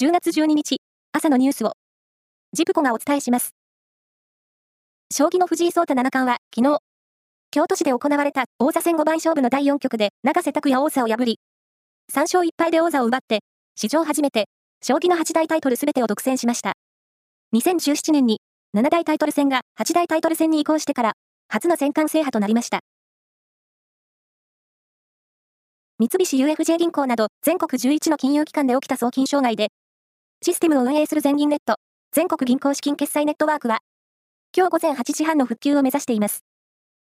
10月12日、朝のニュースを、ジプコがお伝えします。将棋の藤井聡太七冠は、昨日、京都市で行われた王座戦五番勝負の第4局で、永瀬拓也王座を破り、3勝1敗で王座を奪って、史上初めて、将棋の8大タイトルすべてを独占しました。2017年に、7大タイトル戦が8大タイトル戦に移行してから、初の戦艦制覇となりました。三菱 UFJ 銀行など全国11の金融機関で起きた送金障害で、システムを運営する全銀ネット、全国銀行資金決済ネットワークは、今日午前8時半の復旧を目指しています。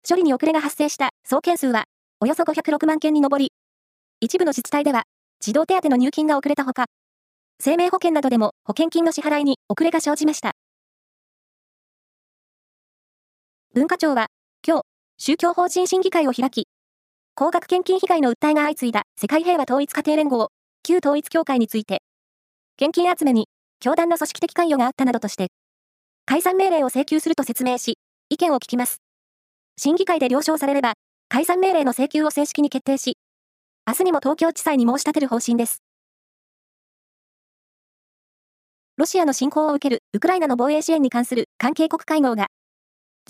処理に遅れが発生した総件数は、およそ506万件に上り、一部の自治体では、児童手当の入金が遅れたほか、生命保険などでも保険金の支払いに遅れが生じました。文化庁は、今日、宗教法人審議会を開き、高額献金被害の訴えが相次いだ世界平和統一家庭連合、旧統一協会について、献金集めに教団の組織的関与があったなどとして、解散命令を請求すると説明し、意見を聞きます。審議会で了承されれば、解散命令の請求を正式に決定し、明日にも東京地裁に申し立てる方針です。ロシアの侵攻を受けるウクライナの防衛支援に関する関係国会合が、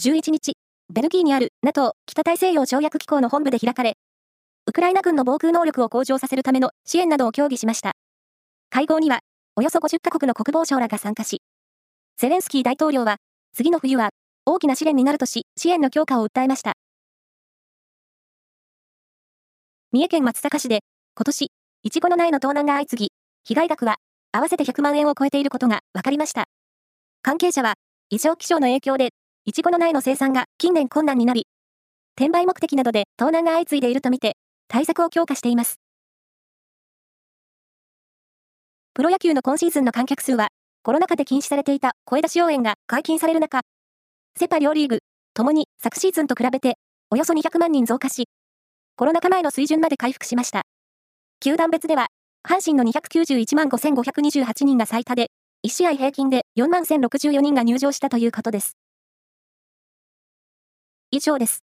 11日、ベルギーにある NATO 北大西洋条約機構の本部で開かれ、ウクライナ軍の防空能力を向上させるための支援などを協議しました。会合には、およそ50カ国の国防省らが参加し、ゼレンスキー大統領は、次の冬は大きな試練になるとし、支援の強化を訴えました。三重県松阪市で、今年、いちごの苗の盗難が相次ぎ、被害額は合わせて100万円を超えていることが分かりました。関係者は、異常気象の影響でいちごの苗の生産が近年困難になり、転売目的などで盗難が相次いでいるとみて、対策を強化しています。プロ野球の今シーズンの観客数は、コロナ禍で禁止されていた声出し応援が解禁される中、セパ両リーグ、ともに昨シーズンと比べて、およそ200万人増加し、コロナ禍前の水準まで回復しました。球団別では、阪神の291万5528人が最多で、1試合平均で4万1064人が入場したということです。以上です。